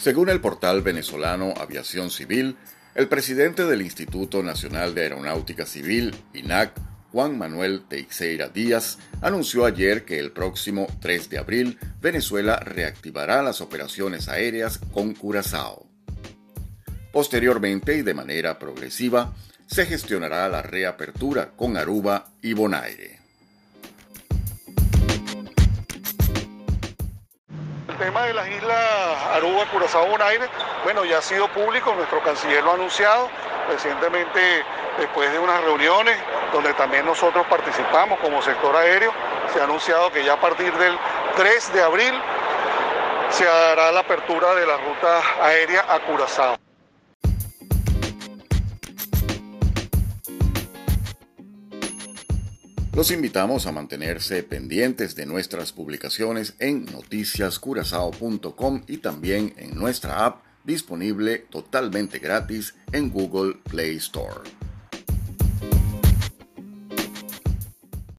Según el portal venezolano Aviación Civil, el presidente del Instituto Nacional de Aeronáutica Civil, INAC, Juan Manuel Teixeira Díaz, anunció ayer que el próximo 3 de abril Venezuela reactivará las operaciones aéreas con Curazao. Posteriormente y de manera progresiva, se gestionará la reapertura con Aruba y Bonaire. Tema de las islas Aruba, Curazao, Bonaire, bueno, ya ha sido público, nuestro canciller lo ha anunciado recientemente después de unas reuniones donde también nosotros participamos como sector aéreo, se ha anunciado que ya a partir del 3 de abril se hará la apertura de la ruta aérea a Curazao. Los invitamos a mantenerse pendientes de nuestras publicaciones en noticiascurazao.com y también en nuestra app disponible totalmente gratis en Google Play Store.